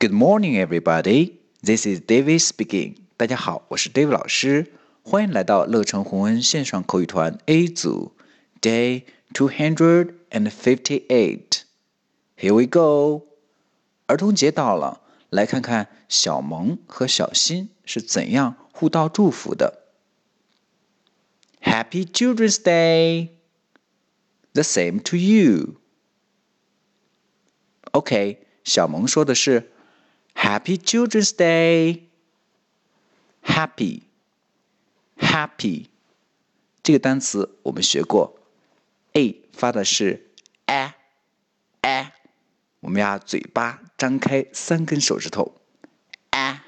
Good morning, everybody. This is David speaking. 大家好，我是 David 老师，欢迎来到乐成宏恩线上口语团 A 组 Day two hundred and fifty-eight. Here we go. 儿童节到了，来看看小萌和小新是怎样互道祝福的。Happy Children's Day. The same to you. OK，小萌说的是 Happy Children's Day。Happy，happy 这个单词我们学过，a 发的是 a a，我们要嘴巴张开三根手指头，a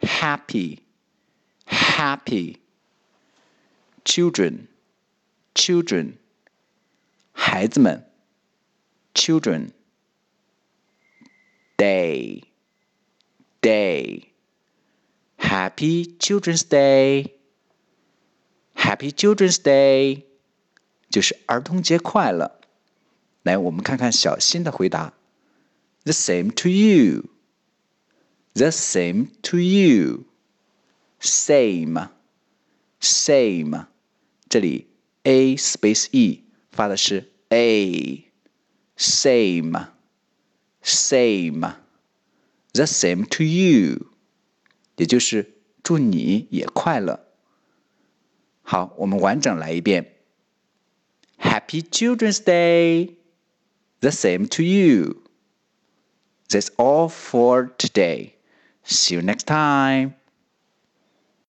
happy happy children children 孩子们 children day day Happy Children's Day. Happy Children's Day，就是儿童节快乐。来，我们看看小新的回答。The same to you. The same to you. Same, same，这里 a space e 发的是 a。Same, same. The same to you. 也就是祝你也快乐。好，我们完整来一遍。Happy Children's Day. The same to you. That's all for today. See you next time.